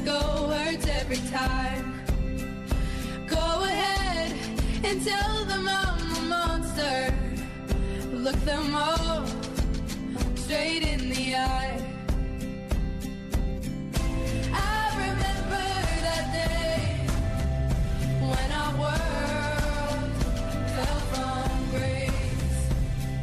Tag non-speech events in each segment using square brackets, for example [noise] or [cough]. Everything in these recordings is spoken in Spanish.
Go hurts every time. Go ahead and tell them I'm a monster. Look them all straight in the eye.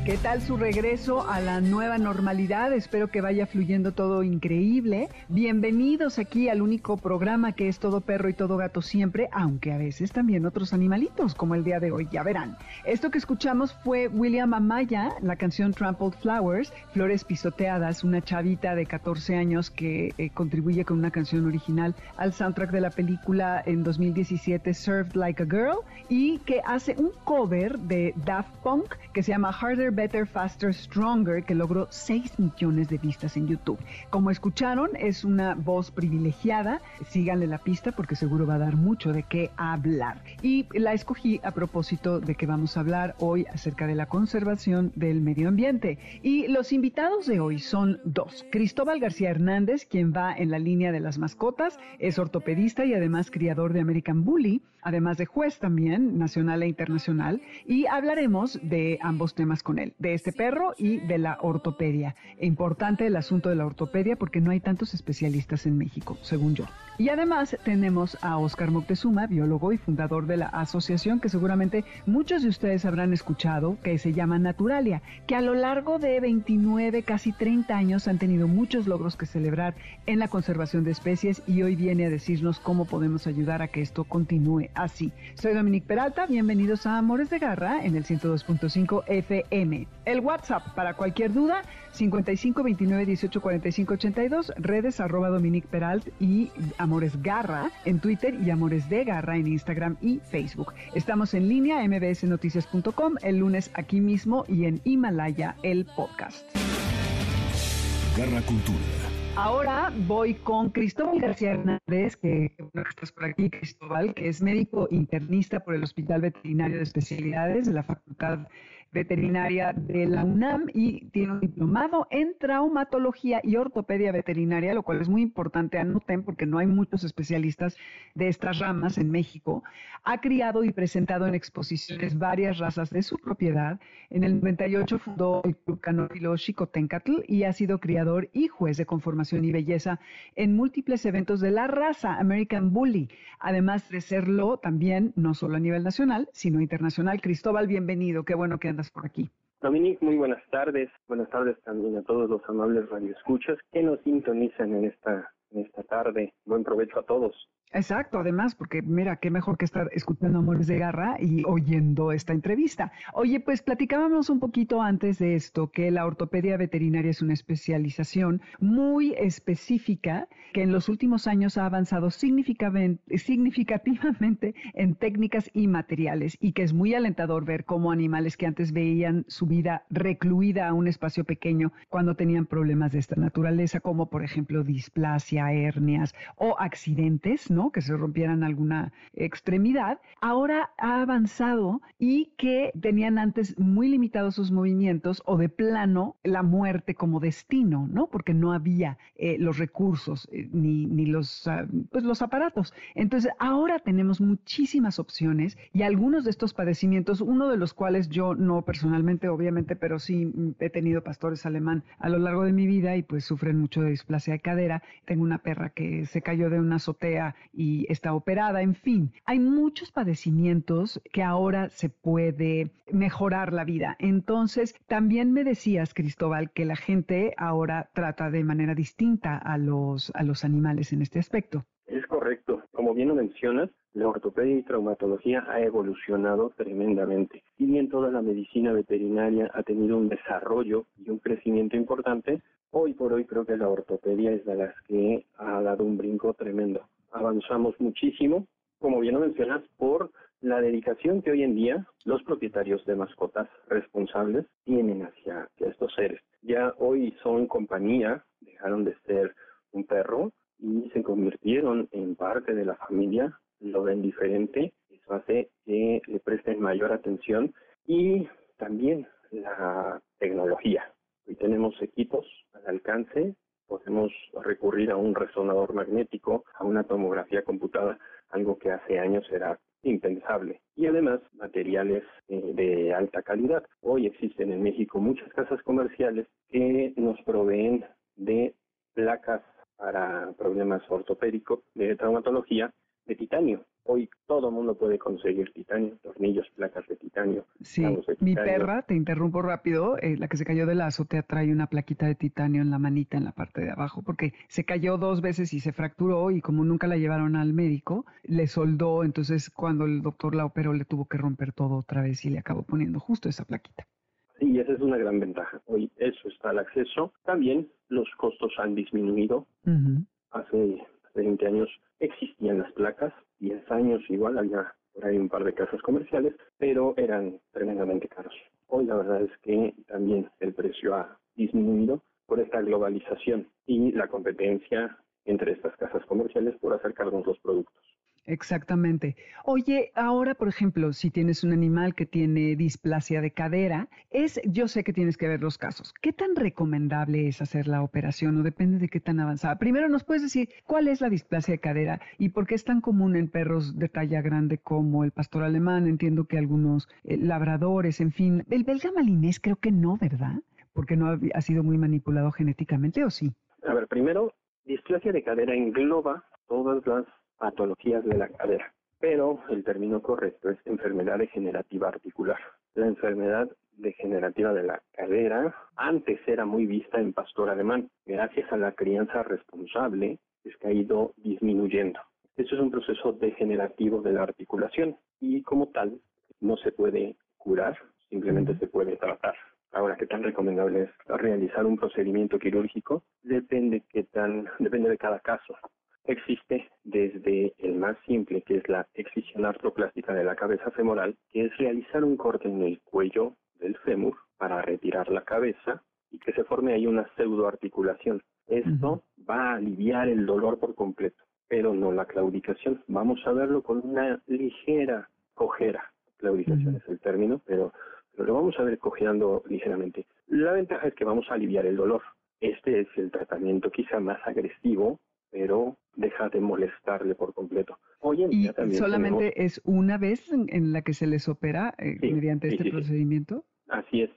¿Qué tal su regreso a la nueva normalidad? Espero que vaya fluyendo todo increíble. Bienvenidos aquí al único programa que es todo perro y todo gato siempre, aunque a veces también otros animalitos, como el día de hoy, ya verán. Esto que escuchamos fue William Amaya, la canción Trampled Flowers, Flores Pisoteadas, una chavita de 14 años que eh, contribuye con una canción original al soundtrack de la película en 2017 Served Like a Girl y que hace un cover de Daft Punk que se llama Harder Better, Faster, Stronger, que logró 6 millones de vistas en YouTube. Como escucharon, es una voz privilegiada. Síganle la pista porque seguro va a dar mucho de qué hablar. Y la escogí a propósito de que vamos a hablar hoy acerca de la conservación del medio ambiente. Y los invitados de hoy son dos. Cristóbal García Hernández, quien va en la línea de las mascotas, es ortopedista y además criador de American Bully, además de juez también, nacional e internacional. Y hablaremos de ambos temas con él de este perro y de la ortopedia. Importante el asunto de la ortopedia porque no hay tantos especialistas en México, según yo. Y además tenemos a Oscar Moctezuma, biólogo y fundador de la asociación que seguramente muchos de ustedes habrán escuchado, que se llama Naturalia, que a lo largo de 29, casi 30 años han tenido muchos logros que celebrar en la conservación de especies y hoy viene a decirnos cómo podemos ayudar a que esto continúe así. Soy Dominique Peralta, bienvenidos a Amores de Garra en el 102.5 FM. El WhatsApp para cualquier duda 55 29 18 45 82, redes arroba Dominique Peralt y Amores Garra en Twitter y Amores de Garra en Instagram y Facebook. Estamos en línea mbsnoticias.com el lunes aquí mismo y en Himalaya el podcast. Garra Cultura. Ahora voy con Cristóbal García Hernández, que, bueno, estás por aquí, Cristóbal, que es médico internista por el Hospital Veterinario de Especialidades de la Facultad veterinaria de la UNAM y tiene un diplomado en traumatología y ortopedia veterinaria, lo cual es muy importante, anoten, porque no hay muchos especialistas de estas ramas en México. Ha criado y presentado en exposiciones varias razas de su propiedad. En el 98 fundó el Club Canófilo Xicotencatl y ha sido criador y juez de conformación y belleza en múltiples eventos de la raza American Bully, además de serlo también no solo a nivel nacional, sino internacional. Cristóbal, bienvenido, qué bueno que por aquí. Dominique, muy buenas tardes. Buenas tardes también a todos los amables radioescuchas que nos sintonizan en esta, en esta tarde. Buen provecho a todos. Exacto, además, porque mira, qué mejor que estar escuchando Amores de Garra y oyendo esta entrevista. Oye, pues platicábamos un poquito antes de esto que la ortopedia veterinaria es una especialización muy específica que en los últimos años ha avanzado significativamente en técnicas y materiales y que es muy alentador ver cómo animales que antes veían su vida recluida a un espacio pequeño cuando tenían problemas de esta naturaleza, como por ejemplo displasia, hernias o accidentes, ¿no? Que se rompieran alguna extremidad, ahora ha avanzado y que tenían antes muy limitados sus movimientos o de plano la muerte como destino, ¿no? Porque no había eh, los recursos eh, ni, ni los, ah, pues los aparatos. Entonces, ahora tenemos muchísimas opciones y algunos de estos padecimientos, uno de los cuales yo no personalmente, obviamente, pero sí he tenido pastores alemán a lo largo de mi vida y pues sufren mucho de displasia de cadera. Tengo una perra que se cayó de una azotea y está operada, en fin, hay muchos padecimientos que ahora se puede mejorar la vida. Entonces, también me decías, Cristóbal, que la gente ahora trata de manera distinta a los, a los animales en este aspecto. Es correcto. Como bien lo mencionas, la ortopedia y traumatología ha evolucionado tremendamente. Si bien toda la medicina veterinaria ha tenido un desarrollo y un crecimiento importante, hoy por hoy creo que la ortopedia es de las que ha dado un brinco tremendo. Avanzamos muchísimo, como bien lo mencionas, por la dedicación que hoy en día los propietarios de mascotas responsables tienen hacia, estos seres. Ya hoy son compañía, dejaron de ser un perro y se convirtieron en parte de la familia, lo ven diferente, eso hace que le presten mayor atención y también la tecnología. Hoy tenemos equipos al alcance, podemos recurrir a un resonador magnético, a una tomografía computada, algo que hace años era impensable. Y además, materiales eh, de alta calidad. Hoy existen en México muchas casas comerciales que nos proveen de placas para problemas ortopédicos de traumatología de titanio. Hoy todo el mundo puede conseguir titanio, tornillos, placas de titanio. Sí, mi perra, te interrumpo rápido, eh, la que se cayó de la azotea trae una plaquita de titanio en la manita, en la parte de abajo, porque se cayó dos veces y se fracturó y como nunca la llevaron al médico, le soldó, entonces cuando el doctor la operó le tuvo que romper todo otra vez y le acabó poniendo justo esa plaquita. Sí, esa es una gran ventaja. Hoy eso está al acceso. También los costos han disminuido. Hace 20 años existían las placas, 10 años igual había por ahí un par de casas comerciales, pero eran tremendamente caros. Hoy la verdad es que también el precio ha disminuido por esta globalización y la competencia entre estas casas comerciales por acercarnos los productos. Exactamente. Oye, ahora, por ejemplo, si tienes un animal que tiene displasia de cadera, es, yo sé que tienes que ver los casos. ¿Qué tan recomendable es hacer la operación o depende de qué tan avanzada? Primero, ¿nos puedes decir cuál es la displasia de cadera y por qué es tan común en perros de talla grande como el pastor alemán? Entiendo que algunos eh, labradores, en fin. El belga malinés creo que no, ¿verdad? Porque no ha, ha sido muy manipulado genéticamente, ¿o sí? A ver, primero, displasia de cadera engloba todas las patologías de la cadera, pero el término correcto es enfermedad degenerativa articular. La enfermedad degenerativa de la cadera antes era muy vista en pastor alemán. Gracias a la crianza responsable es que ha ido disminuyendo. Eso es un proceso degenerativo de la articulación y como tal no se puede curar, simplemente se puede tratar. Ahora, ¿qué tan recomendable es realizar un procedimiento quirúrgico? Depende qué tan, depende de cada caso existe desde el más simple, que es la excisión artroplástica de la cabeza femoral, que es realizar un corte en el cuello del fémur para retirar la cabeza y que se forme ahí una pseudoarticulación. Esto va a aliviar el dolor por completo, pero no la claudicación. Vamos a verlo con una ligera cojera. Claudicación es el término, pero, pero lo vamos a ver cojeando ligeramente. La ventaja es que vamos a aliviar el dolor. Este es el tratamiento quizá más agresivo pero deja de molestarle por completo. Hoy en día también solamente es una vez en, la que se les opera eh, mediante este procedimiento. Así es.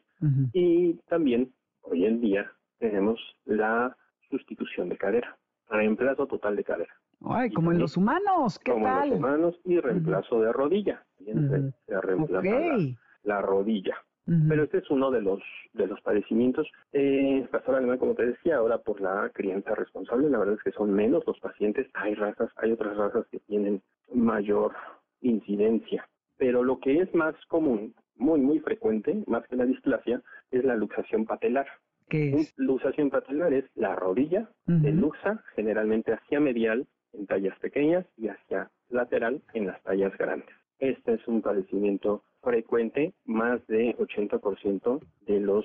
Y también hoy en día tenemos la sustitución de cadera, reemplazo total de cadera. Ay, como en los humanos, ¿qué como en los humanos y reemplazo de rodilla. se, reemplaza la rodilla. Pero este es uno de los de los padecimientos. Eh, pastor alemán, como te decía, ahora por la crianza responsable, la verdad es que son menos los pacientes. Hay razas, hay otras razas que tienen mayor incidencia. Pero lo que es más común, muy, muy frecuente, más que la displasia, es la luxación patelar. ¿Qué es? Luxación patelar es la rodilla de luxa, generalmente hacia medial en tallas pequeñas y hacia lateral en las tallas grandes. Este es un padecimiento frecuente, más de 80% de los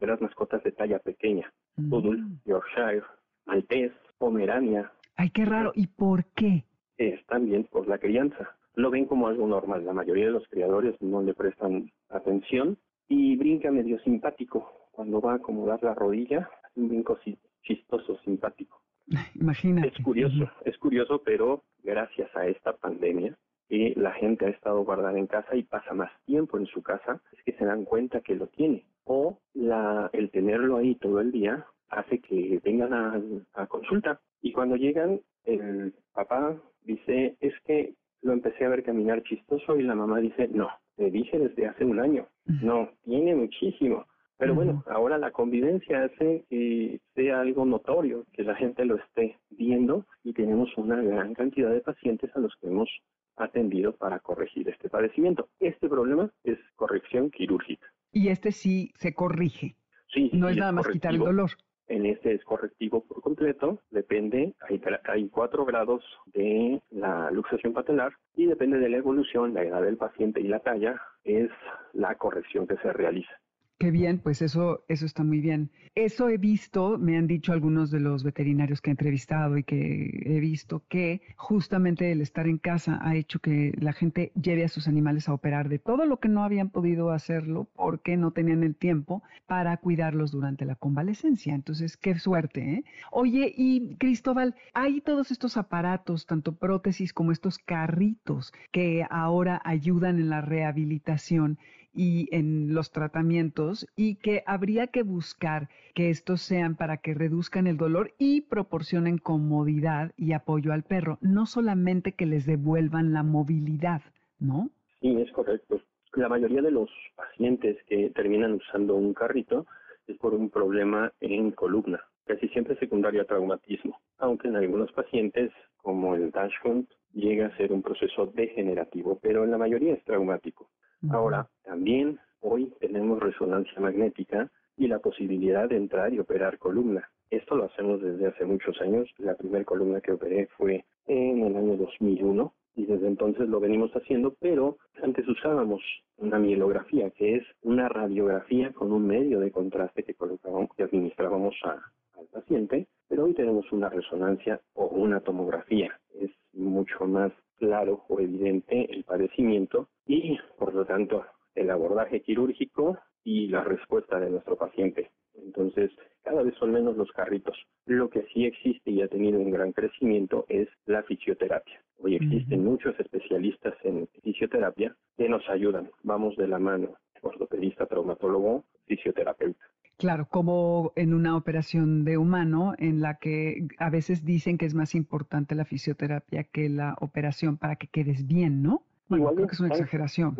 de las mascotas de talla pequeña, mm. Poodle, Yorkshire, Maltés, Pomerania. Ay, qué raro. ¿Y por qué? Es también por la crianza. Lo ven como algo normal. La mayoría de los criadores no le prestan atención y brinca medio simpático. Cuando va a acomodar la rodilla, un brinco chistoso, simpático. [laughs] Imagínate. Es curioso, es curioso, pero gracias a esta pandemia que la gente ha estado guardada en casa y pasa más tiempo en su casa, es que se dan cuenta que lo tiene. O la, el tenerlo ahí todo el día hace que vengan a, a consulta. Y cuando llegan, el papá dice, es que lo empecé a ver caminar chistoso y la mamá dice, no, te dije desde hace un año. No, tiene muchísimo. Pero bueno, ahora la convivencia hace que sea algo notorio, que la gente lo esté viendo y tenemos una gran cantidad de pacientes a los que hemos atendido para corregir este padecimiento. Este problema es corrección quirúrgica. Y este sí se corrige. Sí, no es nada más quitar el dolor. En este es correctivo por completo, depende, hay, hay cuatro grados de la luxación patelar y depende de la evolución, la edad del paciente y la talla, es la corrección que se realiza. Qué bien, pues eso, eso está muy bien. Eso he visto, me han dicho algunos de los veterinarios que he entrevistado y que he visto que justamente el estar en casa ha hecho que la gente lleve a sus animales a operar de todo lo que no habían podido hacerlo porque no tenían el tiempo para cuidarlos durante la convalecencia. Entonces, qué suerte, ¿eh? Oye, y Cristóbal, hay todos estos aparatos, tanto prótesis como estos carritos que ahora ayudan en la rehabilitación y en los tratamientos y que habría que buscar que estos sean para que reduzcan el dolor y proporcionen comodidad y apoyo al perro, no solamente que les devuelvan la movilidad, ¿no? Sí, es correcto. La mayoría de los pacientes que terminan usando un carrito es por un problema en columna, casi siempre secundario a traumatismo, aunque en algunos pacientes, como el Dashhunt, llega a ser un proceso degenerativo, pero en la mayoría es traumático. Ahora, también hoy tenemos resonancia magnética y la posibilidad de entrar y operar columna. Esto lo hacemos desde hace muchos años. La primera columna que operé fue en el año 2001 y desde entonces lo venimos haciendo, pero antes usábamos una mielografía, que es una radiografía con un medio de contraste que colocábamos, que administrábamos al paciente, pero hoy tenemos una resonancia o una tomografía. Es mucho más claro o evidente el padecimiento y, por lo tanto, el abordaje quirúrgico y la respuesta de nuestro paciente. Entonces, cada vez son menos los carritos. Lo que sí existe y ha tenido un gran crecimiento es la fisioterapia. Hoy existen muchos especialistas en fisioterapia que nos ayudan. Vamos de la mano, ortopedista, traumatólogo, fisioterapeuta. Claro, como en una operación de humano en la que a veces dicen que es más importante la fisioterapia que la operación para que quedes bien, ¿no? igual creo que es una exageración.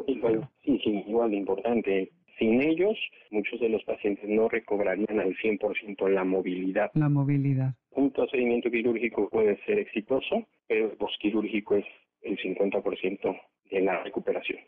sí, sí, igual de importante. Sin ellos, muchos de los pacientes no recobrarían al 100% la movilidad. La movilidad. Un procedimiento quirúrgico puede ser exitoso, pero el postquirúrgico es el 50% de la recuperación.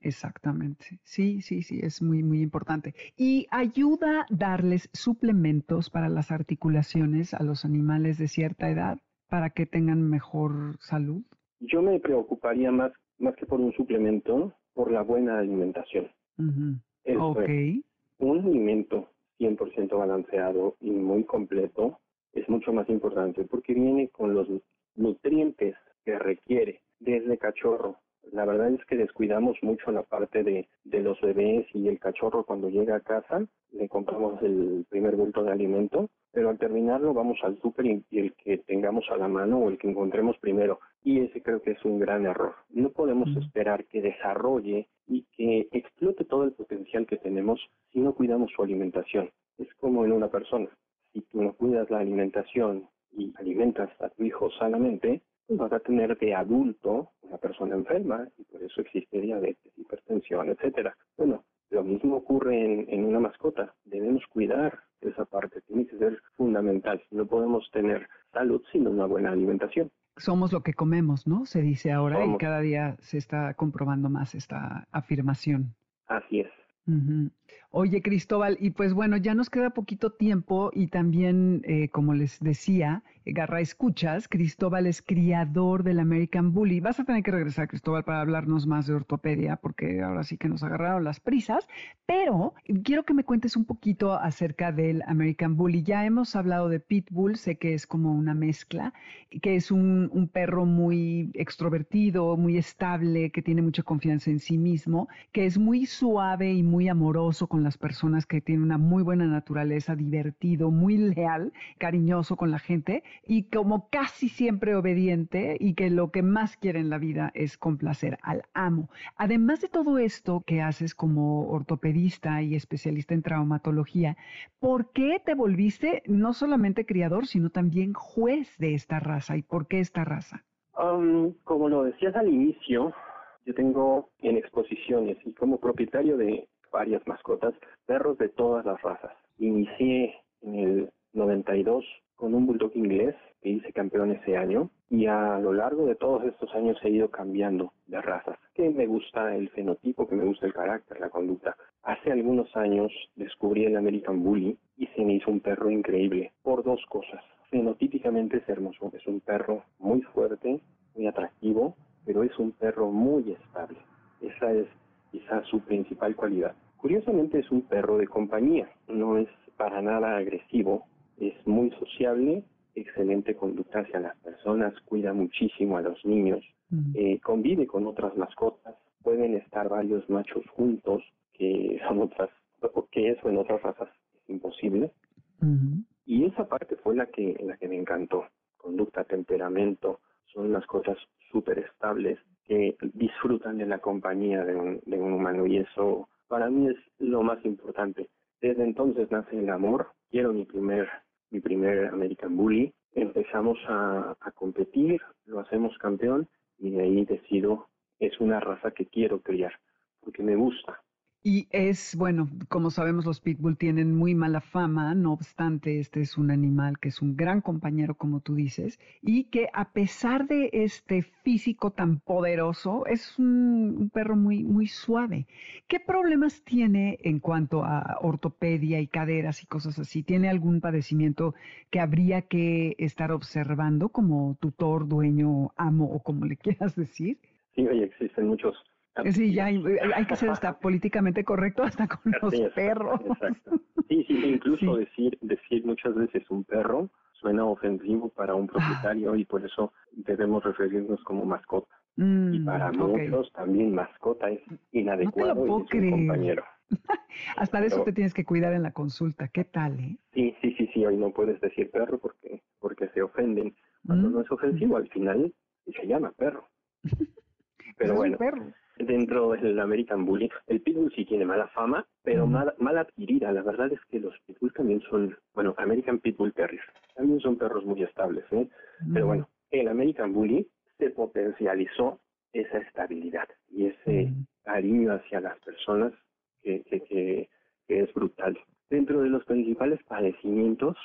Exactamente. Sí, sí, sí, es muy, muy importante. ¿Y ayuda darles suplementos para las articulaciones a los animales de cierta edad para que tengan mejor salud? Yo me preocuparía más, más que por un suplemento, por la buena alimentación. ok. un alimento 100% balanceado y muy completo es mucho más importante porque viene con los nutrientes que requiere desde cachorro la verdad es que descuidamos mucho la parte de, de los bebés y el cachorro cuando llega a casa, le compramos el primer bulto de alimento, pero al terminarlo vamos al súper y, el que tengamos a la mano o el que encontremos primero. Y ese creo que es un gran error. No podemos esperar que desarrolle y que explote todo el potencial que tenemos si no cuidamos su alimentación. Es como en una persona. Si tú no cuidas la alimentación y alimentas a tu hijo sanamente, vas a tener de adulto una persona enferma y por eso existe diabetes, hipertensión, etcétera. Bueno, lo mismo ocurre en, en, una mascota. Debemos cuidar esa parte, tiene que ser fundamental. No podemos tener salud sin una buena alimentación. Somos lo que comemos, ¿no? Se dice ahora y cada día se está comprobando más esta afirmación. Así es. Oye, Cristóbal, y pues bueno, ya nos queda poquito tiempo y también, eh, como les decía, Garra Escuchas, Cristóbal es criador del American Bully. Vas a tener que regresar, Cristóbal, para hablarnos más de ortopedia, porque ahora sí que nos agarraron las prisas, pero quiero que me cuentes un poquito acerca del American Bully. Ya hemos hablado de Pitbull, sé que es como una mezcla, que es un perro muy extrovertido, muy estable, que tiene mucha confianza en sí mismo, que es muy suave y muy amoroso con las personas, que tiene una muy buena naturaleza, divertido, muy leal, cariñoso con la gente y como casi siempre obediente y que lo que más quiere en la vida es complacer al amo. Además de todo esto que haces como ortopedista y especialista en traumatología, ¿por qué te volviste no solamente criador, sino también juez de esta raza? ¿Y por qué esta raza? Um, como lo decías al inicio, yo tengo en exposiciones y como propietario de varias mascotas, perros de todas las razas. Inicié en el 92 con un bulldog inglés que hice campeón ese año y a lo largo de todos estos años he ido cambiando de razas, que me gusta el fenotipo, que me gusta el carácter, la conducta. Hace algunos años descubrí el American Bully y se me hizo un perro increíble por dos cosas. Fenotípicamente es hermoso, es un perro muy fuerte, muy atractivo, pero es un perro muy estable. Esa es quizás su principal cualidad. Curiosamente es un perro de compañía, no es para nada agresivo, es muy sociable, excelente conducta hacia las personas, cuida muchísimo a los niños, eh, convive con otras mascotas, pueden estar varios machos juntos, que son otras, que eso en otras razas es imposible. Y esa parte fue la que, la que me encantó. Conducta, temperamento, son mascotas súper estables que disfrutan de la compañía de un, de un humano y eso para mí es lo más importante. Desde entonces nace el amor. Quiero mi primer mi primer American Bully. Empezamos a, competir, lo hacemos campeón y de ahí decido, es una raza que quiero criar, porque me gusta. Y es, bueno, como sabemos, los pitbull tienen muy mala fama, no obstante, este es un animal que es un gran compañero, como tú dices, y que a pesar de este físico tan poderoso, es un, perro muy, muy suave. ¿Qué problemas tiene en cuanto a ortopedia y caderas y cosas así? ¿Tiene algún padecimiento que habría que estar observando como tutor, dueño, amo o como le [laughs] quieras decir? Sí, oye, existen muchos Sí, ya hay, que ser hasta políticamente correcto hasta con los perros. Exacto. Sí, sí, incluso decir decir muchas veces un perro suena ofensivo para un propietario y por eso debemos referirnos como mascota. y mm, para muchos también mascota es inadecuado y es un compañero. [laughs] Hasta de eso te tienes que cuidar en la consulta. ¿Qué tal, eh? Sí, sí, sí, sí. Hoy no puedes decir perro porque porque se ofenden. Cuando mm. no es ofensivo, al final se llama perro. [laughs] Pero bueno, dentro del American Bully. El Pitbull sí tiene mala fama, pero mal, adquirida. La verdad es que los Pitbull también son, bueno, American Pitbull Terrier, también son perros muy estables, ¿eh? Pero bueno, el American Bully se potencializó esa estabilidad y ese cariño hacia las personas que, que, es brutal. Dentro de los principales padecimientos,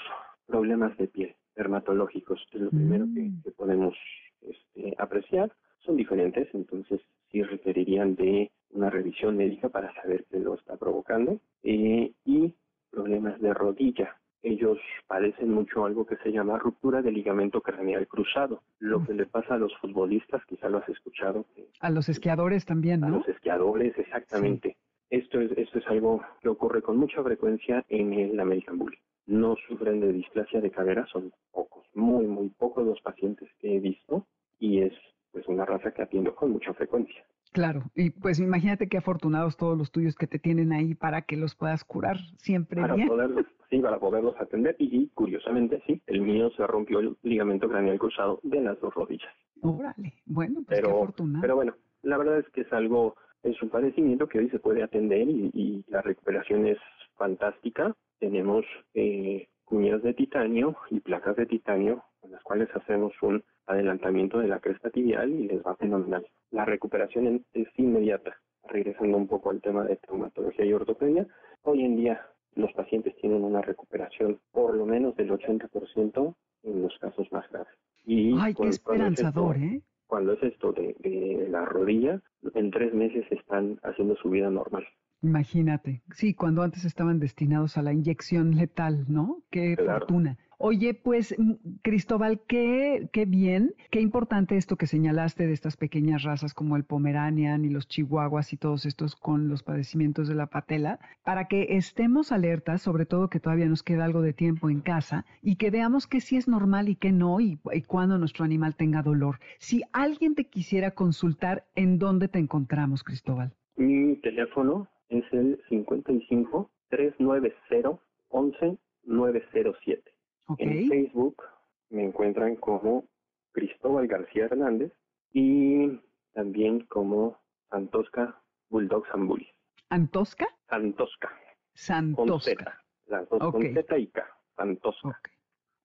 problemas de piel, dermatológicos, es lo primero que, que podemos este, apreciar. Son diferentes, entonces sí requerirían de una revisión médica para saber qué lo está provocando. Eh, y problemas de rodilla. Ellos padecen mucho algo que se llama ruptura del ligamento craneal cruzado. Lo que le pasa a los futbolistas, quizá lo has escuchado. A los esquiadores también, ¿no? A los esquiadores, exactamente. Esto es, esto es algo que ocurre con mucha frecuencia en el American Bully. No sufren de displasia de cadera, son pocos, muy, muy pocos los pacientes que he visto y es pues una raza que atiendo con mucha frecuencia. Claro, y pues imagínate qué afortunados todos los tuyos que te tienen ahí para que los puedas curar siempre para bien. Poderlos, [laughs] sí, para poderlos atender y, curiosamente sí, el mío se rompió el ligamento craneal cruzado de las dos rodillas. Órale, bueno, pues qué afortunado. Pero bueno, la verdad es que es algo, es un padecimiento que hoy se puede atender y, la recuperación es fantástica. Tenemos eh, cuñas de titanio y placas de titanio con las cuales hacemos un adelantamiento de la cresta tibial y les va fenomenal. La recuperación es inmediata. Regresando un poco al tema de traumatología y ortopedia, hoy en día los pacientes tienen una recuperación por lo menos del 80% en los casos más graves. Y Ay, qué esperanzador, ¿eh? Cuando es esto de, de, la rodilla, en tres meses están haciendo su vida normal. Imagínate, sí, cuando antes estaban destinados a la inyección letal, ¿no? Qué fortuna. Oye, pues mm, Cristóbal, qué, qué bien, qué importante esto que señalaste de estas pequeñas razas como el Pomeranian y los Chihuahuas y todos estos con los padecimientos de la patela, para que estemos alertas, sobre todo que todavía nos queda algo de tiempo en casa y que veamos que sí es normal y que no y, y cuando nuestro animal tenga dolor. Si alguien te quisiera consultar, ¿en dónde te encontramos, Cristóbal? Mi teléfono es el 55 390 11 907. En Facebook me encuentran como Cristóbal García Hernández y también como Santosca Bulldogs and Bullies. ¿Antosca? Santosca. Santosca. Las dos con Z y K. Santosca.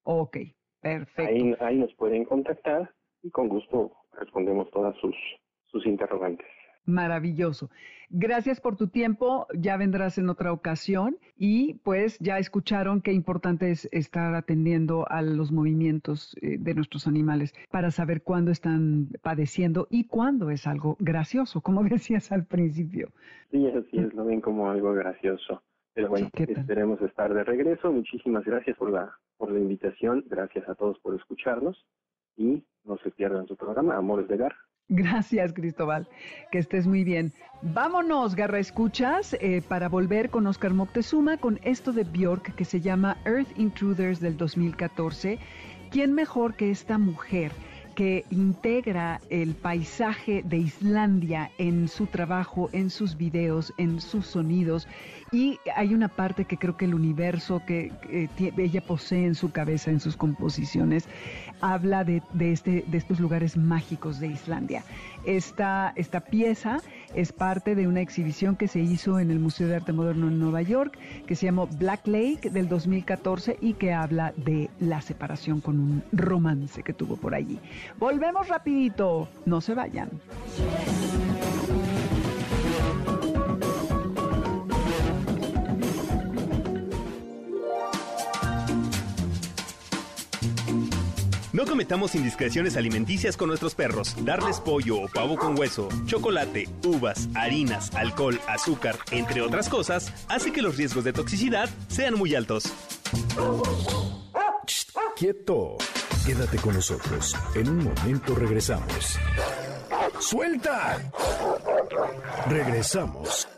Ok, perfecto. Ahí, ahí nos pueden contactar y con gusto respondemos todas sus, sus interrogantes. Maravilloso. Gracias por tu tiempo, ya vendrás en otra ocasión y pues ya escucharon qué importante es estar atendiendo a los movimientos eh, de nuestros animales para saber cuándo están padeciendo y cuándo es algo gracioso, como [laughs] decías al principio. Sí, así es, lo ven como algo gracioso. Pero bueno, esperemos estar de regreso. Muchísimas gracias por la, por la invitación, gracias a todos por escucharnos y no se pierdan su programa, Amores de Gar. Gracias, Cristóbal. Que estés muy bien. Vámonos, Garra Escuchas, eh, para volver con Oscar Moctezuma con esto de Bjork que se llama Earth Intruders del 2014. ¿Quién mejor que esta mujer? Que integra el paisaje de Islandia en su trabajo, en sus videos, en sus sonidos. Y hay una parte que creo que el universo que ella posee en su cabeza, en sus composiciones, habla de, este, de estos lugares mágicos de Islandia. Esta, esta pieza es parte de una exhibición que se hizo en el Museo de Arte Moderno en Nueva York, que se llamó Black Lake del 2014 y que habla de la separación con un romance que tuvo por allí. Volvemos rapidito, no se vayan. No cometamos indiscreciones alimenticias con nuestros perros. Darles pollo o pavo con hueso, chocolate, uvas, harinas, alcohol, azúcar, entre otras cosas, hace que los riesgos de toxicidad sean muy altos. quieto. Quédate con nosotros. En un momento regresamos. ¡Suelta! Regresamos.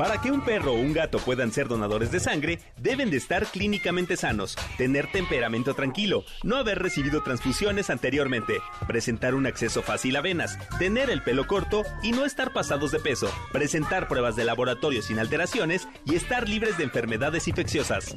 Para que un perro o un gato puedan ser donadores de sangre, deben de estar clínicamente sanos, tener temperamento tranquilo, no haber recibido transfusiones anteriormente, presentar un acceso fácil a venas, tener el pelo corto y no estar pasados de peso, presentar pruebas de laboratorio sin alteraciones y estar libres de enfermedades infecciosas.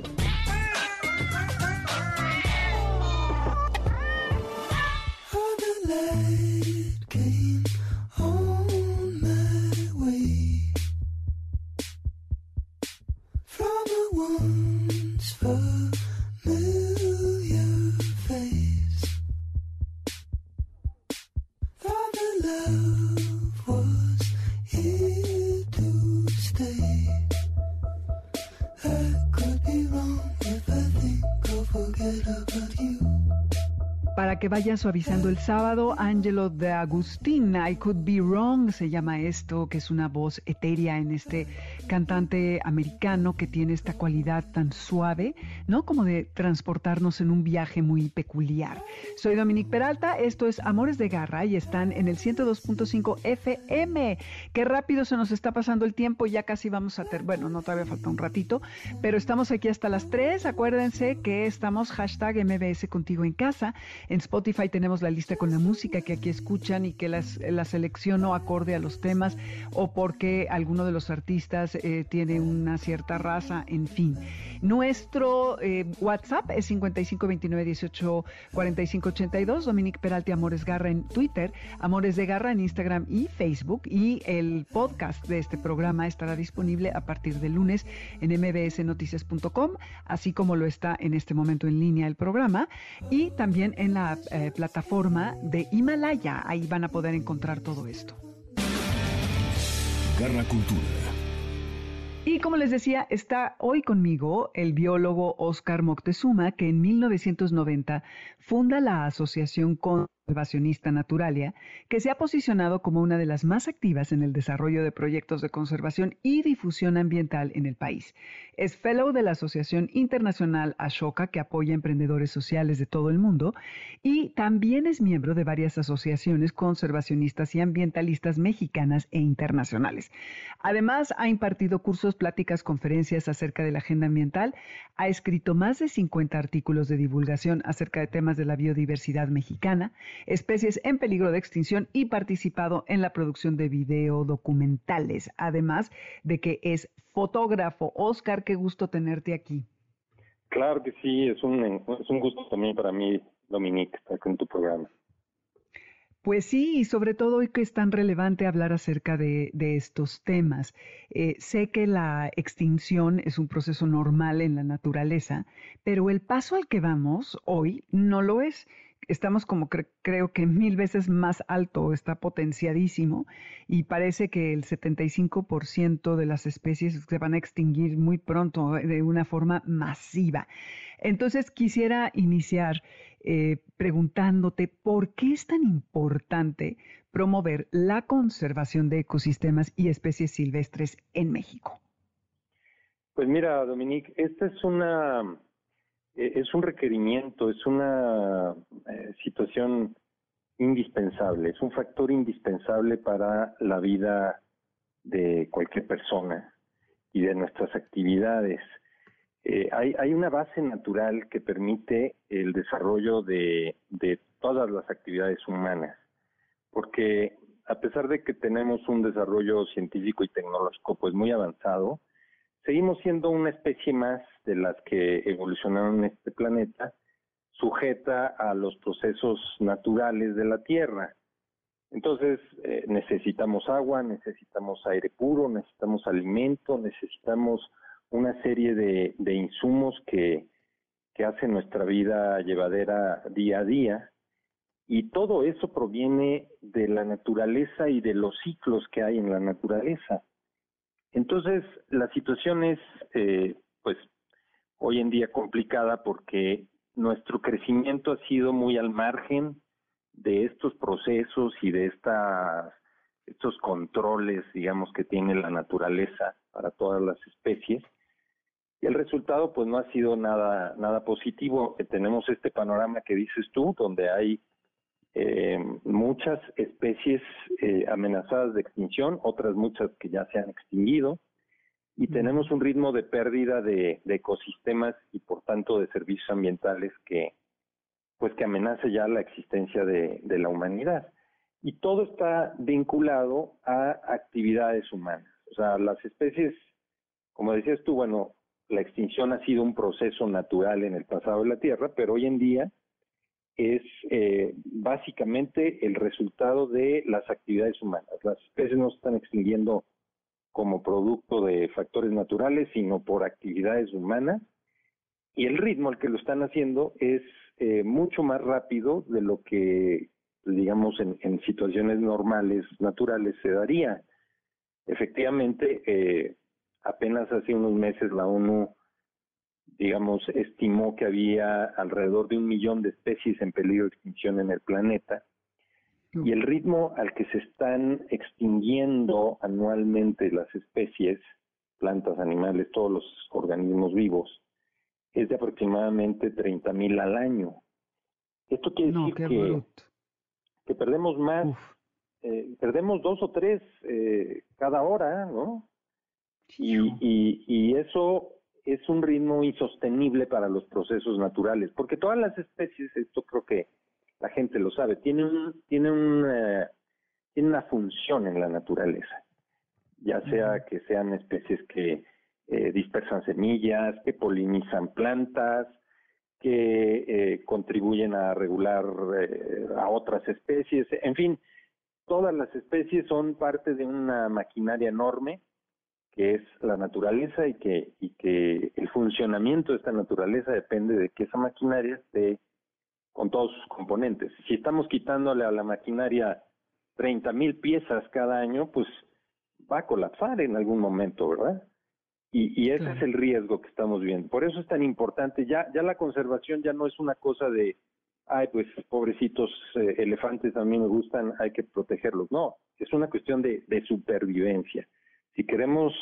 Que vaya suavizando el sábado. Angelo de Agustín, I Could Be Wrong, se llama esto, que es una voz etérea en este cantante americano que tiene esta cualidad tan suave, ¿no? Como de transportarnos en un viaje muy peculiar. Soy Dominique Peralta, esto es Amores de Garra y están en el 102.5 FM. Qué rápido se nos está pasando el tiempo, ya casi vamos a ter bueno, no todavía falta un ratito, pero estamos aquí hasta las 3. Acuérdense que estamos hashtag MBS contigo en casa. En Spotify tenemos la lista con la música que aquí escuchan y que las, la selecciono acorde a los temas o porque alguno de los artistas eh, tiene una cierta raza, en fin. Nuestro eh, WhatsApp es 5529184582, Dominique Peralti Amores Garra en Twitter, Amores de Garra en Instagram y Facebook y el podcast de este programa estará disponible a partir del lunes en mbsnoticias.com, así como lo está en este momento en línea el programa y también en la eh, plataforma de Himalaya, ahí van a poder encontrar todo esto. Garra Cultura. Y como les decía, está hoy conmigo el biólogo Oscar Moctezuma, que en 1990 funda la Asociación Conservacionista Naturalia, que se ha posicionado como una de las más activas en el desarrollo de proyectos de conservación y difusión ambiental en el país. Es fellow de la Asociación Internacional Ashoka, que apoya emprendedores sociales de todo el mundo, y también es miembro de varias asociaciones conservacionistas y ambientalistas mexicanas e internacionales. Además, ha impartido cursos, pláticas, conferencias acerca de la agenda ambiental, ha escrito más de 50 artículos de divulgación acerca de temas de la biodiversidad mexicana, especies en peligro de extinción y participado en la producción de video documentales, además de que es fotógrafo. Oscar, qué gusto tenerte aquí. Claro que sí, es un, es un gusto también para mí, Dominique, estar con tu programa. Pues sí, y sobre todo hoy que es tan relevante hablar acerca de, estos temas. Eh, sé que la extinción es un proceso normal en la naturaleza, pero el paso al que vamos hoy no lo es. Estamos como creo que mil veces más alto, está potenciadísimo y parece que el 75% de las especies se van a extinguir muy pronto de una forma masiva. Entonces quisiera iniciar eh, preguntándote por qué es tan importante promover la conservación de ecosistemas y especies silvestres en México. Pues mira, Dominique, esta es una eh, es un requerimiento, es una eh, situación indispensable, es un factor indispensable para la vida de cualquier persona y de nuestras actividades. Eh, hay, hay, una base natural que permite el desarrollo de, de todas las actividades humanas, porque a pesar de que tenemos un desarrollo científico y tecnológico pues muy avanzado, seguimos siendo una especie más de las que evolucionaron este planeta, sujeta a los procesos naturales de la Tierra. Entonces, eh, necesitamos agua, necesitamos aire puro, necesitamos alimento, necesitamos una serie de, insumos que, que hacen nuestra vida llevadera día a día. Y todo eso proviene de la naturaleza y de los ciclos que hay en la naturaleza. Entonces, la situación es, eh, pues, hoy en día complicada porque nuestro crecimiento ha sido muy al margen de estos procesos y de estas, estos controles, digamos, que tiene la naturaleza para todas las especies. Y el resultado pues no ha sido nada, nada positivo. Tenemos este panorama que dices tú, donde hay eh, muchas especies eh, amenazadas de extinción, otras muchas que ya se han extinguido, y tenemos un ritmo de pérdida de, ecosistemas y por tanto de servicios ambientales que pues que amenaza ya la existencia de, de la humanidad. Y todo está vinculado a actividades humanas. O sea, las especies, como decías tú, bueno, la extinción ha sido un proceso natural en el pasado de la Tierra, pero hoy en día es eh, básicamente el resultado de las actividades humanas. Las especies no se están extinguiendo como producto de factores naturales, sino por actividades humanas. Y el ritmo al que lo están haciendo es eh, mucho más rápido de lo que, digamos, en, situaciones normales, naturales, se daría. Efectivamente, eh, apenas hace unos meses la ONU, digamos, estimó que había alrededor de un millón de especies en peligro de extinción en el planeta. Y el ritmo al que se están extinguiendo anualmente las especies, plantas, animales, todos los organismos vivos, es de aproximadamente 30 mil al año. Esto quiere decir que, que, perdemos más, eh, perdemos dos o tres eh, cada hora, ¿no? Y, y, eso es un ritmo insostenible para los procesos naturales, porque todas las especies, esto creo que la gente lo sabe, tienen, tienen, eh, tienen una función en la naturaleza, ya sea que sean especies que eh, dispersan semillas, que polinizan plantas, que eh, contribuyen a regular a otras especies, en fin, todas las especies son parte de una maquinaria enorme que es la naturaleza y que, y que el funcionamiento de esta naturaleza depende de que esa maquinaria esté con todos sus componentes. Si estamos quitándole a la maquinaria 30 mil piezas cada año, pues va a colapsar en algún momento, ¿verdad? Y, y ese es el riesgo que estamos viendo. Por eso es tan importante. Ya, ya la conservación ya no es una cosa de, ay, pues pobrecitos eh, elefantes a mí me gustan, hay que protegerlos. No, es una cuestión de, de supervivencia si queremos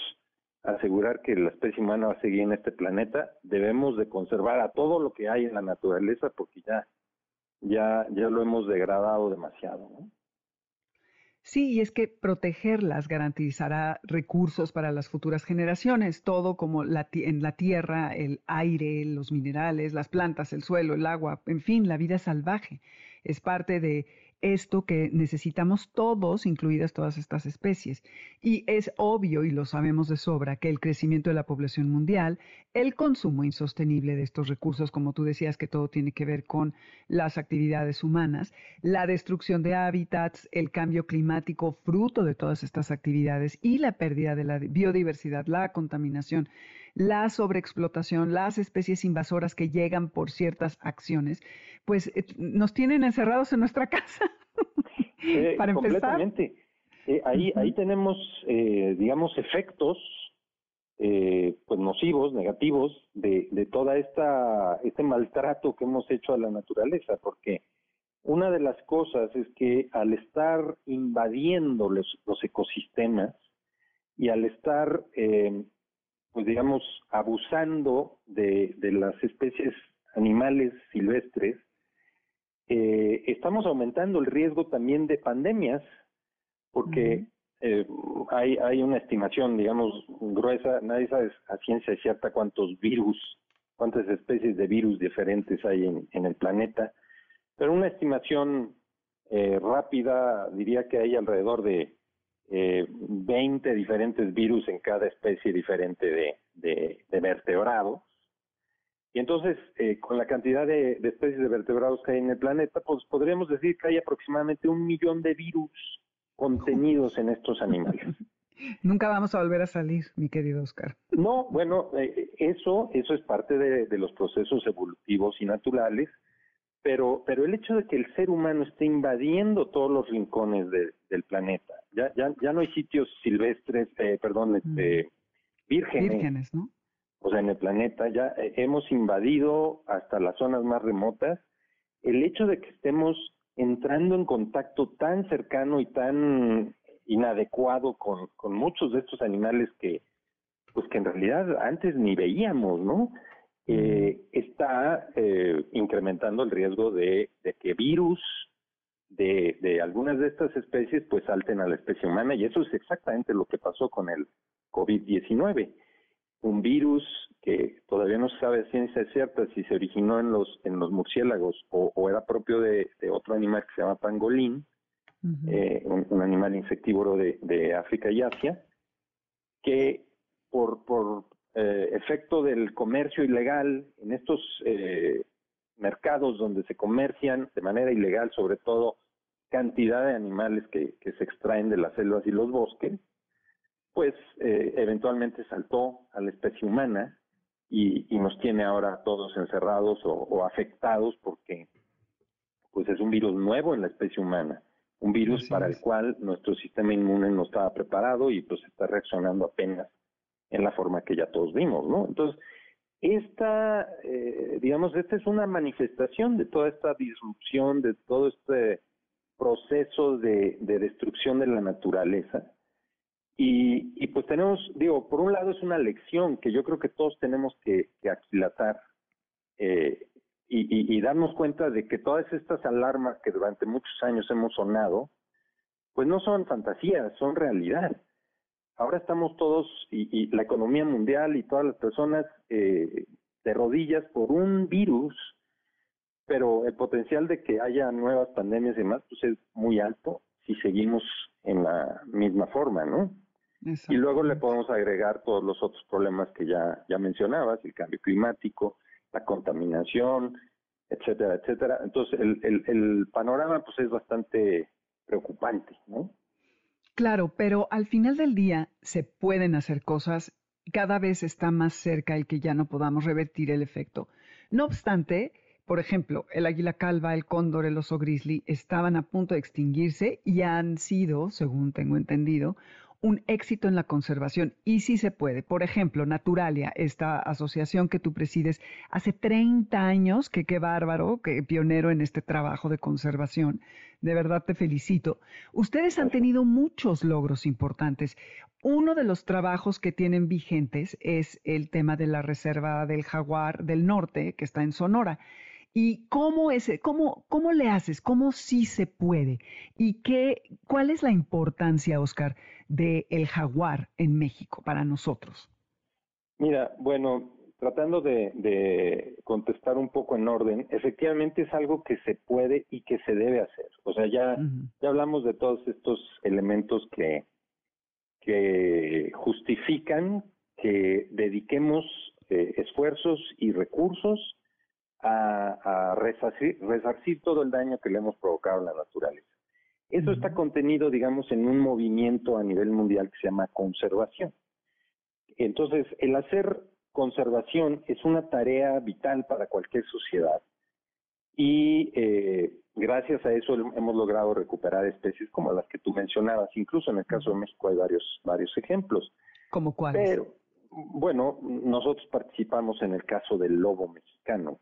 asegurar que la especie humana va a seguir en este planeta, debemos de conservar a todo lo que hay en la naturaleza porque ya, ya, ya lo hemos degradado demasiado. Sí, y es que protegerlas garantizará recursos para las futuras generaciones, todo como la, en la tierra, el aire, los minerales, las plantas, el suelo, el agua, en fin, la vida salvaje. Es parte de esto que necesitamos todos, incluidas todas estas especies. Y es obvio, y lo sabemos de sobra, que el crecimiento de la población mundial, el consumo insostenible de estos recursos, como tú decías, que todo tiene que ver con las actividades humanas, la destrucción de hábitats, el cambio climático fruto de todas estas actividades y la pérdida de la biodiversidad, la contaminación, la sobreexplotación, las especies invasoras que llegan por ciertas acciones, pues nos tienen encerrados en nuestra [laughs] casa. Para empezar. Completamente. ahí, ahí tenemos, digamos, efectos eh, pues nocivos, negativos de, de toda esta este maltrato que hemos hecho a la naturaleza, porque una de las cosas es que al estar invadiendo los, los ecosistemas y al estar, eh, pues digamos, abusando de, de las especies animales silvestres, eh, estamos aumentando el riesgo también de pandemias, porque eh, hay, hay una estimación, digamos, gruesa, nadie sabe a ciencia cierta cuántos virus, cuántas especies de virus diferentes hay en, en el planeta, pero una estimación eh, rápida diría que hay alrededor de eh, 20 diferentes virus en cada especie diferente de, de, de vertebrados. Y entonces, eh, con la cantidad de, de especies de vertebrados que hay en el planeta, pues podríamos decir que hay aproximadamente un millón de virus contenidos en estos animales. [laughs] Nunca vamos a volver a salir, mi querido Oscar. No, bueno, eh, eso, eso es parte de, los procesos evolutivos y naturales, pero, pero el hecho de que el ser humano esté invadiendo todos los rincones del planeta, ya, ya, ya no hay sitios silvestres, eh, perdón, este, vírgenes, vírgenes, ¿no? O sea, en el planeta ya eh, hemos invadido hasta las zonas más remotas. El hecho de que estemos entrando en contacto tan cercano y tan inadecuado con, con muchos de estos animales que, pues que en realidad antes ni veíamos, ¿no? Eh, está eh, incrementando el riesgo de, de que virus de, de, algunas de estas especies pues salten a la especie humana y eso es exactamente lo que pasó con el COVID-19 un virus que todavía no se sabe a ciencia cierta si se originó en los en los murciélagos o, era propio de, otro animal que se llama pangolín, eh, un, animal insectívoro de, África y Asia, que por, por eh, efecto del comercio ilegal en estos eh, mercados donde se comercian de manera ilegal, sobre todo cantidad de animales que, que se extraen de las selvas y los bosques, pues eh, eventualmente saltó a la especie humana y, nos tiene ahora todos encerrados o, afectados porque pues es un virus nuevo en la especie humana, un virus para el cual nuestro sistema inmune no estaba preparado y pues está reaccionando apenas en la forma que ya todos vimos, ¿no? Entonces, esta, eh, digamos, esta es una manifestación de toda esta disrupción, de todo este proceso de destrucción de la naturaleza, y, pues tenemos, digo, por un lado es una lección que yo creo que todos tenemos que, aquilatar eh, y, darnos cuenta de que todas estas alarmas que durante muchos años hemos sonado, pues no son fantasías, son realidad. Ahora estamos todos, y, la economía mundial y todas las personas eh, de rodillas por un virus, pero el potencial de que haya nuevas pandemias y demás, pues es muy alto si seguimos en la misma forma, ¿no? Y luego le podemos agregar todos los otros problemas que ya, ya mencionabas, el cambio climático, la contaminación, etcétera, etcétera. Entonces, el, el, el panorama pues es bastante preocupante, ¿no? Claro, pero al final del día se pueden hacer cosas, cada vez está más cerca el que ya no podamos revertir el efecto. No obstante, por ejemplo, el águila calva, el cóndor, el oso grizzly estaban a punto de extinguirse y han sido, según tengo entendido, un éxito en la conservación y sí se puede. Por ejemplo, Naturalia, esta asociación que tú presides, hace 30 años, que qué bárbaro, que pionero en este trabajo de conservación. De verdad te felicito. Ustedes han tenido muchos logros importantes. Uno de los trabajos que tienen vigentes es el tema de la reserva del jaguar del norte, que está en Sonora. ¿Y cómo, es, cómo, cómo le haces? ¿Cómo sí se puede? ¿Y qué, cuál es la importancia, Oscar, del el jaguar en México para nosotros? Mira, bueno, tratando de, contestar un poco en orden, efectivamente es algo que se puede y que se debe hacer. O sea, ya, ya hablamos de todos estos elementos que, que justifican que dediquemos eh, esfuerzos y recursos a, resarcir, todo el daño que le hemos provocado a la naturaleza. Eso está contenido, digamos, en un movimiento a nivel mundial que se llama conservación. Entonces, el hacer conservación es una tarea vital para cualquier sociedad, y eh, gracias a eso hemos logrado recuperar especies como las que tú mencionabas. Incluso en el caso de México hay varios, varios ejemplos. ¿Como cuáles? Pero, bueno, nosotros participamos en el caso del lobo mexicano.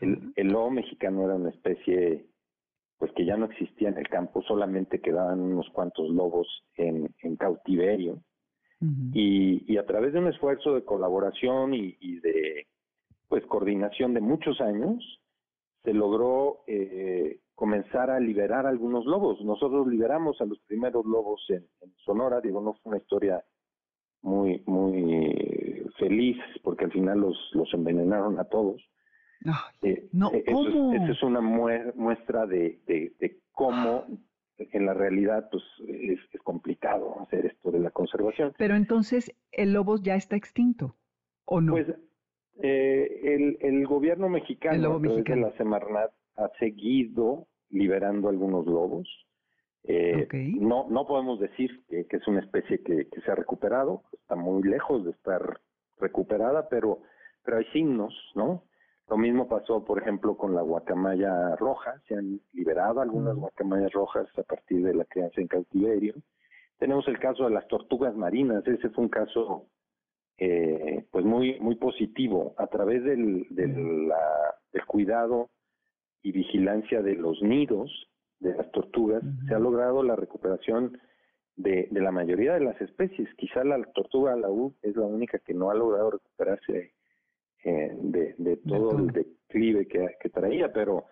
El, el, lobo mexicano era una especie pues que ya no existía en el campo, solamente quedaban unos cuantos lobos en, en cautiverio. y, y, a través de un esfuerzo de colaboración y, y, de pues coordinación de muchos años, se logró eh, comenzar a liberar algunos lobos. Nosotros liberamos a los primeros lobos en, Sonora, digo, no fue una historia muy, muy feliz, porque al final los, los envenenaron a todos. Eh, no, eh, eso, es, es, una muestra de, de, cómo en la realidad pues es, es, complicado hacer esto de la conservación. Pero entonces el lobo ya está extinto, ¿o no? Pues eh, el, el gobierno mexicano, de la Semarnat, ha seguido liberando algunos lobos. Eh, no, no podemos decir que, es una especie que, que, se ha recuperado, está muy lejos de estar recuperada, pero, pero hay signos, ¿no? Lo mismo pasó, por ejemplo, con la guacamaya roja, se han liberado algunas mm. guacamayas rojas a partir de la crianza en cautiverio. Tenemos el caso de las tortugas marinas, ese fue un caso eh, pues muy muy positivo. A través del, del, del, cuidado y vigilancia de los nidos de las tortugas se ha logrado la recuperación de, de, la mayoría de las especies. Quizá la tortuga laúd es la única que no ha logrado recuperarse eh, de, de, todo el declive que, que traía pero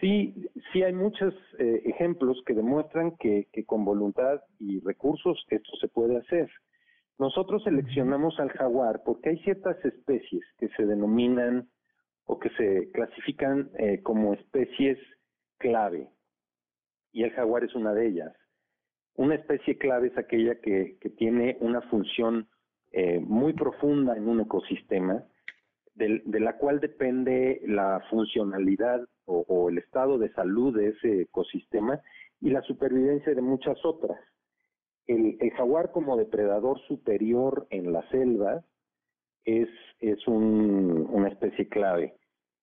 Sí, sí hay muchos eh, ejemplos que demuestran que, que, con voluntad y recursos esto se puede hacer. Nosotros seleccionamos al jaguar porque hay ciertas especies que se denominan o que se clasifican eh, como especies clave y el jaguar es una de ellas. Una especie clave es aquella que, que tiene una función eh, muy profunda en un ecosistema, de, la cual depende la funcionalidad o, el estado de salud de ese ecosistema y la supervivencia de muchas otras el, jaguar como depredador superior en la selva es, es un, una especie clave.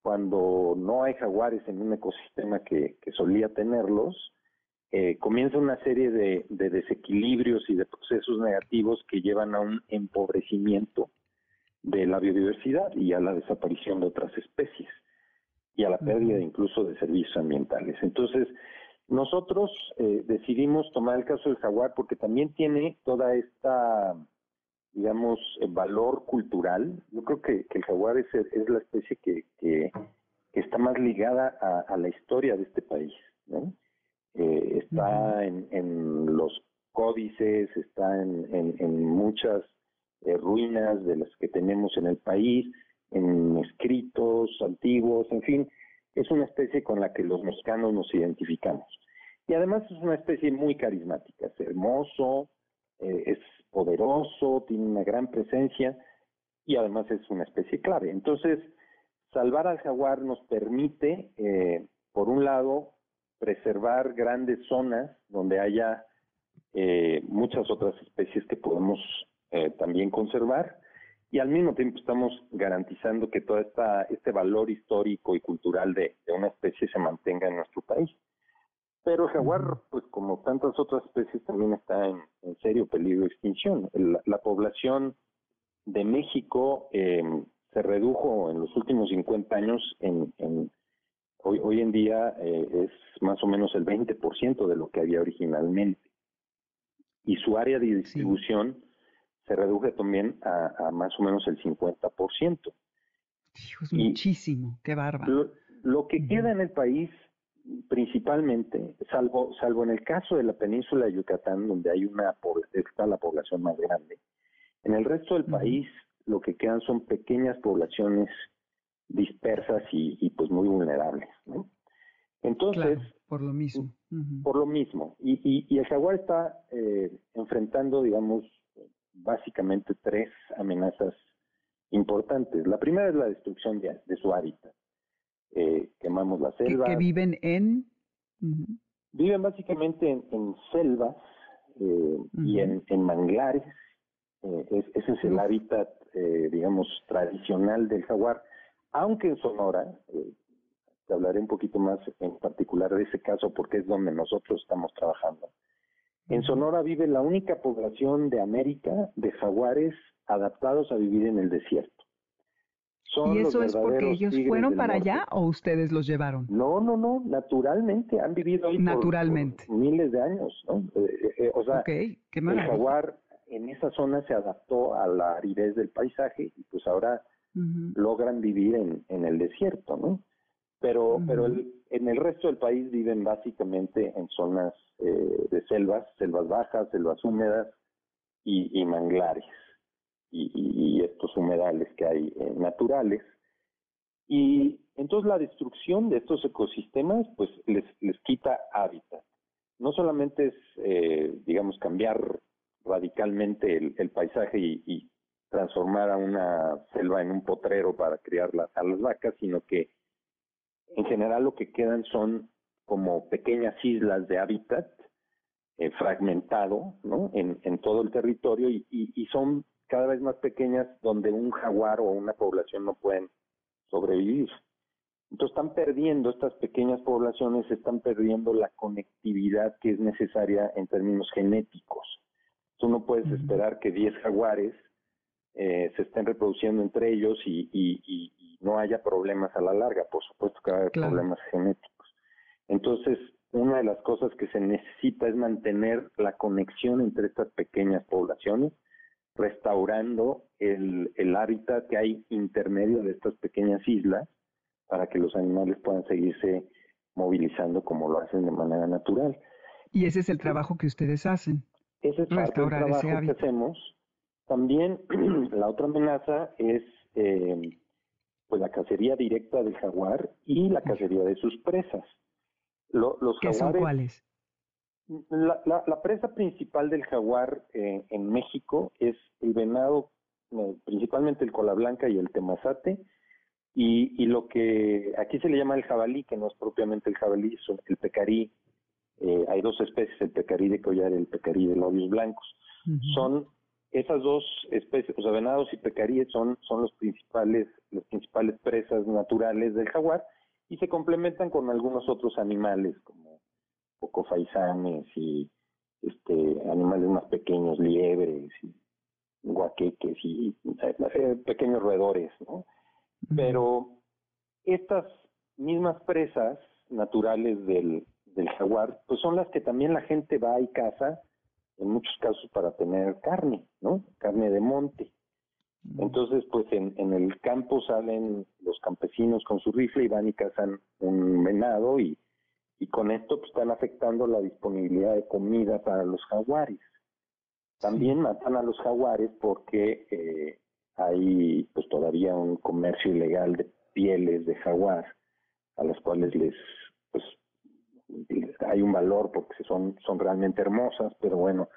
Cuando no hay jaguares en un ecosistema que, que solía tenerlos, eh, comienza una serie de, desequilibrios y de procesos negativos que llevan a un empobrecimiento de la biodiversidad y a la desaparición de otras especies y a la pérdida incluso de servicios ambientales. Entonces, nosotros eh, decidimos tomar el caso del jaguar porque también tiene toda esta, digamos, eh, valor cultural. Yo creo que, el jaguar es, es la especie que, que, está más ligada a, la historia de este país. ¿no? Eh, está en, en, los códices, está en, en, en muchas ruinas de las que tenemos en el país, en escritos antiguos, en fin es una especie con la que los mexicanos nos identificamos. Y además es una especie muy carismática, es hermoso, eh, es poderoso, tiene una gran presencia y además es una especie clave. Entonces, salvar al jaguar nos permite, eh, por un lado, preservar grandes zonas donde haya eh, muchas otras especies que podemos también conservar y al mismo tiempo estamos garantizando que todo esta, este valor histórico y cultural de, una especie se mantenga en nuestro país. Pero el jaguar, pues como tantas otras especies, también está en, serio peligro de extinción. la población de México eh, se redujo en los últimos 50 años en, hoy, hoy en día eh, es más o menos el 20% de lo que había originalmente. Y su área de distribución se reduce también a, más o menos el 50%. es muchísimo, qué bárbaro. Lo, que queda en el país principalmente, salvo, salvo en el caso de la península de Yucatán, donde hay una está la población más grande, en el resto del país lo que quedan son pequeñas poblaciones dispersas y, pues muy vulnerables. Entonces, por lo mismo. Por lo mismo. Y, y, el jaguar está eh, enfrentando, digamos, básicamente tres amenazas importantes. La primera es la destrucción de, su hábitat. Eh, quemamos la selva. ¿Que, viven en? Viven básicamente en, selvas eh, y en, manglares. Eh, ese es el hábitat, digamos, tradicional del jaguar. Aunque en Sonora, te hablaré un poquito más en particular de ese caso porque es donde nosotros estamos trabajando. En Sonora vive la única población de América de jaguares adaptados a vivir en el desierto. ¿Y eso es porque ellos fueron para allá o ustedes los llevaron? No, no, no, naturalmente, han vivido ahí naturalmente. miles de años, ¿no? Eh, eh, o sea, el jaguar en esa zona se adaptó a la aridez del paisaje y pues ahora logran vivir en, en, el desierto, ¿no? Pero, pero en el resto del país viven básicamente en zonas eh, de selvas, selvas bajas, selvas húmedas y, manglares y, estos humedales que hay eh, naturales. Y entonces la destrucción de estos ecosistemas pues les, les quita hábitat. No solamente es, eh, digamos, cambiar radicalmente el, paisaje y, transformar a una selva en un potrero para criar a las vacas, sino que en general lo que quedan son como pequeñas islas de hábitat eh, fragmentado ¿no? en, en, todo el territorio y, y, son cada vez más pequeñas donde un jaguar o una población no pueden sobrevivir. Entonces están perdiendo estas pequeñas poblaciones, están perdiendo la conectividad que es necesaria en términos genéticos. Tú no puedes esperar que 10 jaguares eh, se estén reproduciendo entre ellos y, y, no haya problemas a la larga. Por supuesto que va a haber problemas genéticos. Entonces, una de las cosas que se necesita es mantener la conexión entre estas pequeñas poblaciones, restaurando el, el hábitat que hay intermedio de estas pequeñas islas para que los animales puedan seguirse movilizando como lo hacen de manera natural. Y ese es el trabajo que ustedes hacen. Ese es parte del trabajo que hacemos. También [clears throat] la otra amenaza es eh, pues la cacería directa del jaguar y la cacería de sus presas. los ¿Qué son cuáles? La, la, presa principal del jaguar eh, en México es el venado, eh, principalmente el cola blanca y el temazate, y, y, lo que aquí se le llama el jabalí, que no es propiamente el jabalí, son el pecarí. Eh, hay dos especies, el pecarí de collar y el pecarí de labios blancos. Son esas dos especies, o sea, venados y pecaríes son, son los principales, las principales presas naturales del jaguar y se complementan con algunos otros animales como poco faisanes y este animales más pequeños, liebres y guaqueques y eh, pequeños roedores, ¿no? Pero estas mismas presas naturales del, del jaguar, pues son las que también la gente va y caza en muchos casos para tener carne, ¿no? Carne de monte. Mm. Entonces, pues en, en el campo salen los campesinos con su rifle y van y cazan un venado y, y con esto pues, están afectando la disponibilidad de comida para los jaguares. También matan a los jaguares porque eh, hay pues todavía un comercio ilegal de pieles de jaguar a las cuales les hay un valor porque son, son realmente hermosas, pero bueno,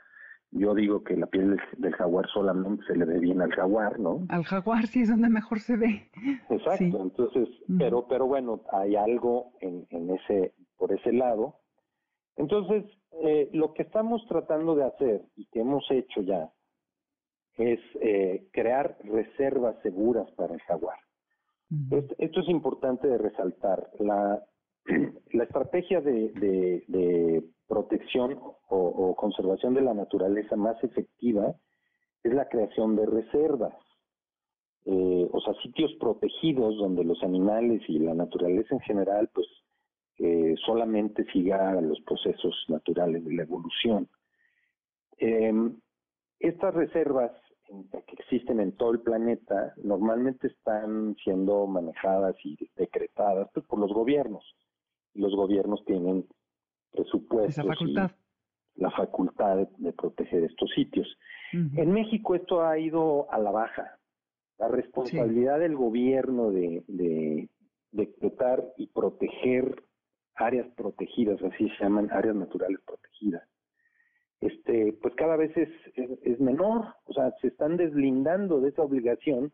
yo digo que la piel del, jaguar solamente se le ve bien al jaguar, ¿no? Al jaguar sí es donde mejor se ve. Exacto, entonces, pero, pero bueno, hay algo en, en ese, por ese lado. Entonces, eh, lo que estamos tratando de hacer y que hemos hecho ya es eh, crear reservas seguras para el jaguar. esto, es importante de resaltar. La, [clears throat] la estrategia de, protección o, conservación de la naturaleza más efectiva es la creación de reservas, eh, o sea, sitios protegidos donde los animales y la naturaleza en general, pues, eh, solamente siga los procesos naturales de la evolución. Em, estas reservas que existen en todo el planeta normalmente están siendo manejadas y decretadas pues, por los gobiernos los gobiernos tienen presupuestos facultad. y la facultad de, proteger estos sitios. En México esto ha ido a la baja. La responsabilidad del gobierno de, de decretar y proteger áreas protegidas, así se llaman áreas naturales protegidas, este, pues cada vez es, es, menor, o sea, se están deslindando de esa obligación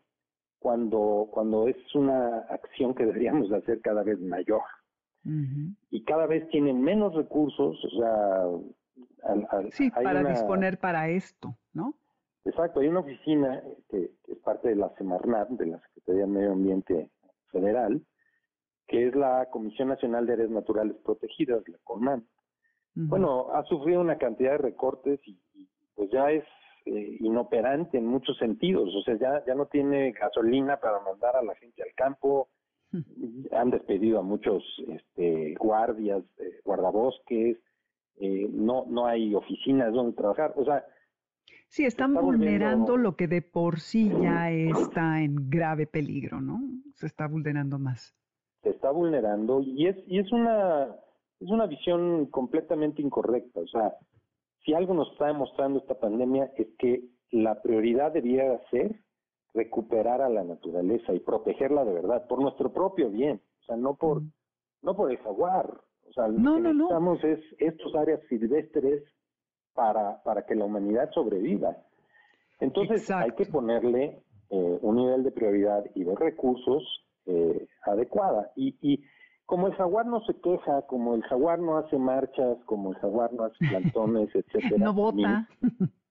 cuando, cuando es una acción que deberíamos hacer cada vez mayor y cada vez tienen menos recursos, o sea... sí, para disponer para esto, ¿no? Exacto, hay una oficina que, es parte de la Semarnat, de la Secretaría de Medio Ambiente Federal, que es la Comisión Nacional de Áreas Naturales Protegidas, la CONAN. Bueno, ha sufrido una cantidad de recortes y, pues ya es eh, inoperante en muchos sentidos, o sea, ya, ya no tiene gasolina para mandar a la gente al campo, han despedido a muchos este, guardias, eh, guardabosques, eh, no, no hay oficinas donde trabajar, o sea... Sí, están vulnerando lo que de por sí ya está en grave peligro, ¿no? Se está vulnerando más. Se está vulnerando y es, y es una es una visión completamente incorrecta. O sea, si algo nos está demostrando esta pandemia es que la prioridad debiera ser recuperar a la naturaleza y protegerla de verdad, por nuestro propio bien, o sea, no por, no por el jaguar. O sea, lo que necesitamos es estos áreas silvestres para, para que la humanidad sobreviva. Entonces hay que ponerle eh, un nivel de prioridad y de recursos eh, adecuada. Y, y como el jaguar no se queja, como el jaguar no hace marchas, como el jaguar no hace [laughs] plantones, etcétera. no vota.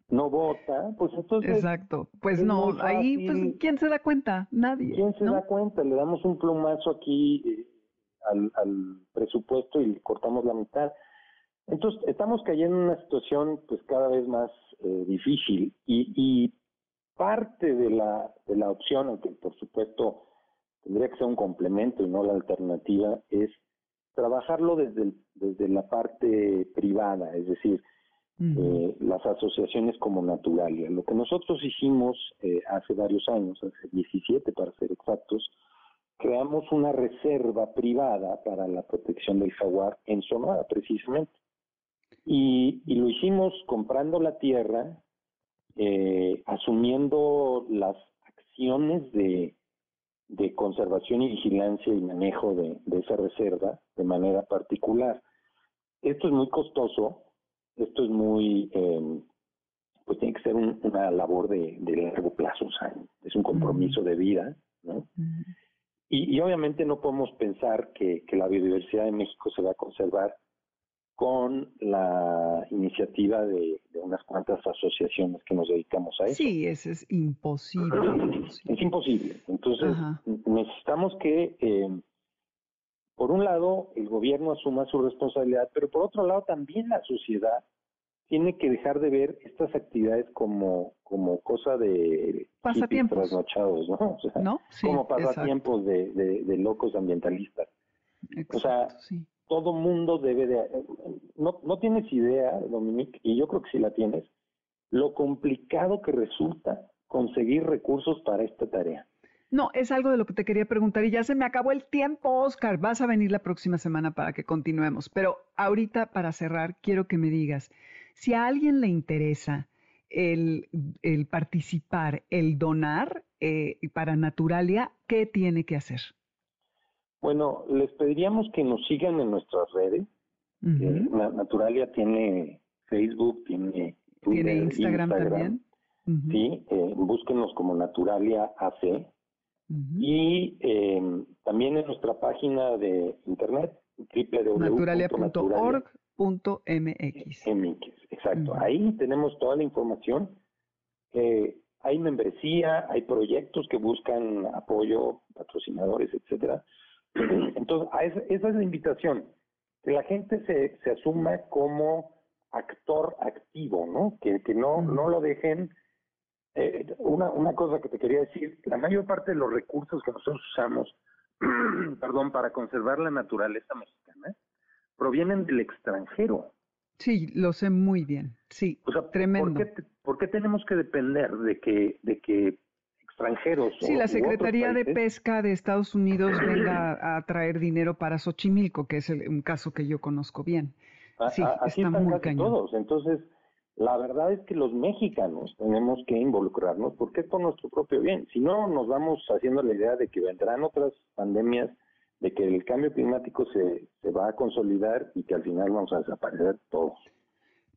No vota, pues entonces... Exacto, pues no, ahí, pues, ¿quién se da cuenta? Nadie. ¿Quién se da cuenta? Le damos un plumazo aquí eh, al, al, presupuesto y cortamos la mitad. Entonces, estamos cayendo en una situación pues cada vez más eh, difícil y, y parte de la, de la opción, aunque por supuesto tendría que ser un complemento y no la alternativa, es trabajarlo desde, desde la parte privada, es decir, eh, las asociaciones como Naturalia. Lo que nosotros hicimos eh, hace varios años, hace 17 para ser exactos, creamos una reserva privada para la protección del jaguar en Sonora, precisamente. Y, y lo hicimos comprando la tierra, eh, asumiendo las acciones de de conservación y vigilancia y manejo de, esa reserva de manera particular. Esto es muy costoso, esto es muy, eh, pues tiene que ser una labor de, largo plazo, o sea, es un compromiso de vida, ¿no? y, obviamente no podemos pensar que, que la biodiversidad de México se va a conservar con la iniciativa de, unas cuantas asociaciones que nos dedicamos a eso. Sí, eso es imposible. [clears throat] es imposible. Entonces, necesitamos que, eh, por un lado, el gobierno asuma su responsabilidad, pero por otro lado, también la sociedad tiene que dejar de ver estas actividades como, como cosa de pasatiempos trasnochados, ¿no? [laughs] O sea, ¿No? como pasatiempos de, de, locos ambientalistas. o sea, todo mundo debe de... No, no tienes idea, Dominique, y yo creo que sí la tienes, lo complicado que resulta conseguir recursos para esta tarea. No, es algo de lo que te quería preguntar y ya se me acabó el tiempo, Oscar. Vas a venir la próxima semana para que continuemos. Pero ahorita, para cerrar, quiero que me digas, si a alguien le interesa el, el participar, el donar eh, para Naturalia, ¿qué tiene que hacer? Bueno, les pediríamos que nos sigan en nuestras redes. Eh, Naturalia tiene Facebook, tiene Twitter, ¿Tiene Instagram, también. Sí, eh, búsquenos como Naturalia AC. Y eh, también en nuestra página de internet, www.naturalia.org.mx. Exacto, ahí tenemos toda la información. hay membresía, hay proyectos que buscan apoyo, patrocinadores, etcétera. [clears throat] Entonces, esa, es la invitación, que la gente se, se asuma como actor activo, ¿no? Que, que no, no lo dejen. Eh, una, una cosa que te quería decir, la mayor parte de los recursos que nosotros usamos, [clears throat] perdón, para conservar la naturaleza mexicana, provienen del extranjero. Sí, lo sé muy bien. Sí, o sea, tremendo. ¿por qué, ¿por qué, tenemos que depender de que, de que extranjeros. Sí, la Secretaría de Pesca de Estados Unidos [clears throat] venga a traer dinero para Xochimilco, que es un caso que yo conozco bien. Sí, está muy todos. Entonces, la verdad es que los mexicanos tenemos que involucrarnos porque es por nuestro propio bien. Si no, nos vamos haciendo la idea de que vendrán otras pandemias, de que el cambio climático se, se va a consolidar y que al final vamos a desaparecer todos.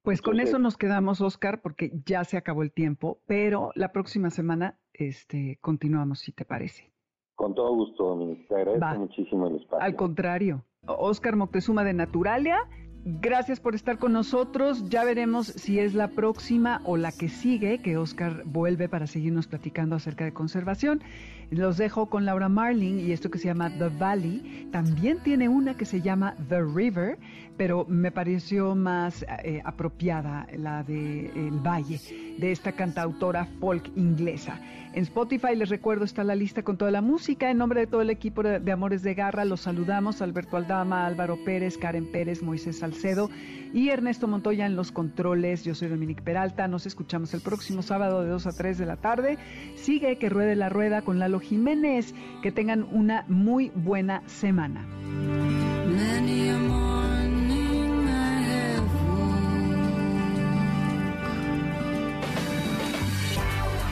Pues con eso nos quedamos, Oscar, porque ya se acabó el tiempo, pero la próxima semana este, continuamos, si te parece. Con todo gusto, Dominique. Te agradezco muchísimo el espacio. Al contrario. Oscar Moctezuma de Naturalia Gracias por estar con nosotros. Ya veremos si es la próxima o la que sigue, que Oscar vuelve para seguirnos platicando acerca de conservación. Los dejo con Laura Marling y esto que se llama The Valley. También tiene una que se llama The River, pero me pareció más eh, apropiada la de El Valle, de esta cantautora folk inglesa. En Spotify, les recuerdo, está la lista con toda la música. En nombre de todo el equipo de Amores de Garra, los saludamos. Alberto Aldama, Álvaro Pérez, Karen Pérez, Moisés Salcedo y Ernesto Montoya en los controles. Yo soy Dominique Peralta. Nos escuchamos el próximo sábado de 2 a 3 de la tarde. Sigue que ruede la rueda con Lalo Jiménez. Que tengan una muy buena semana.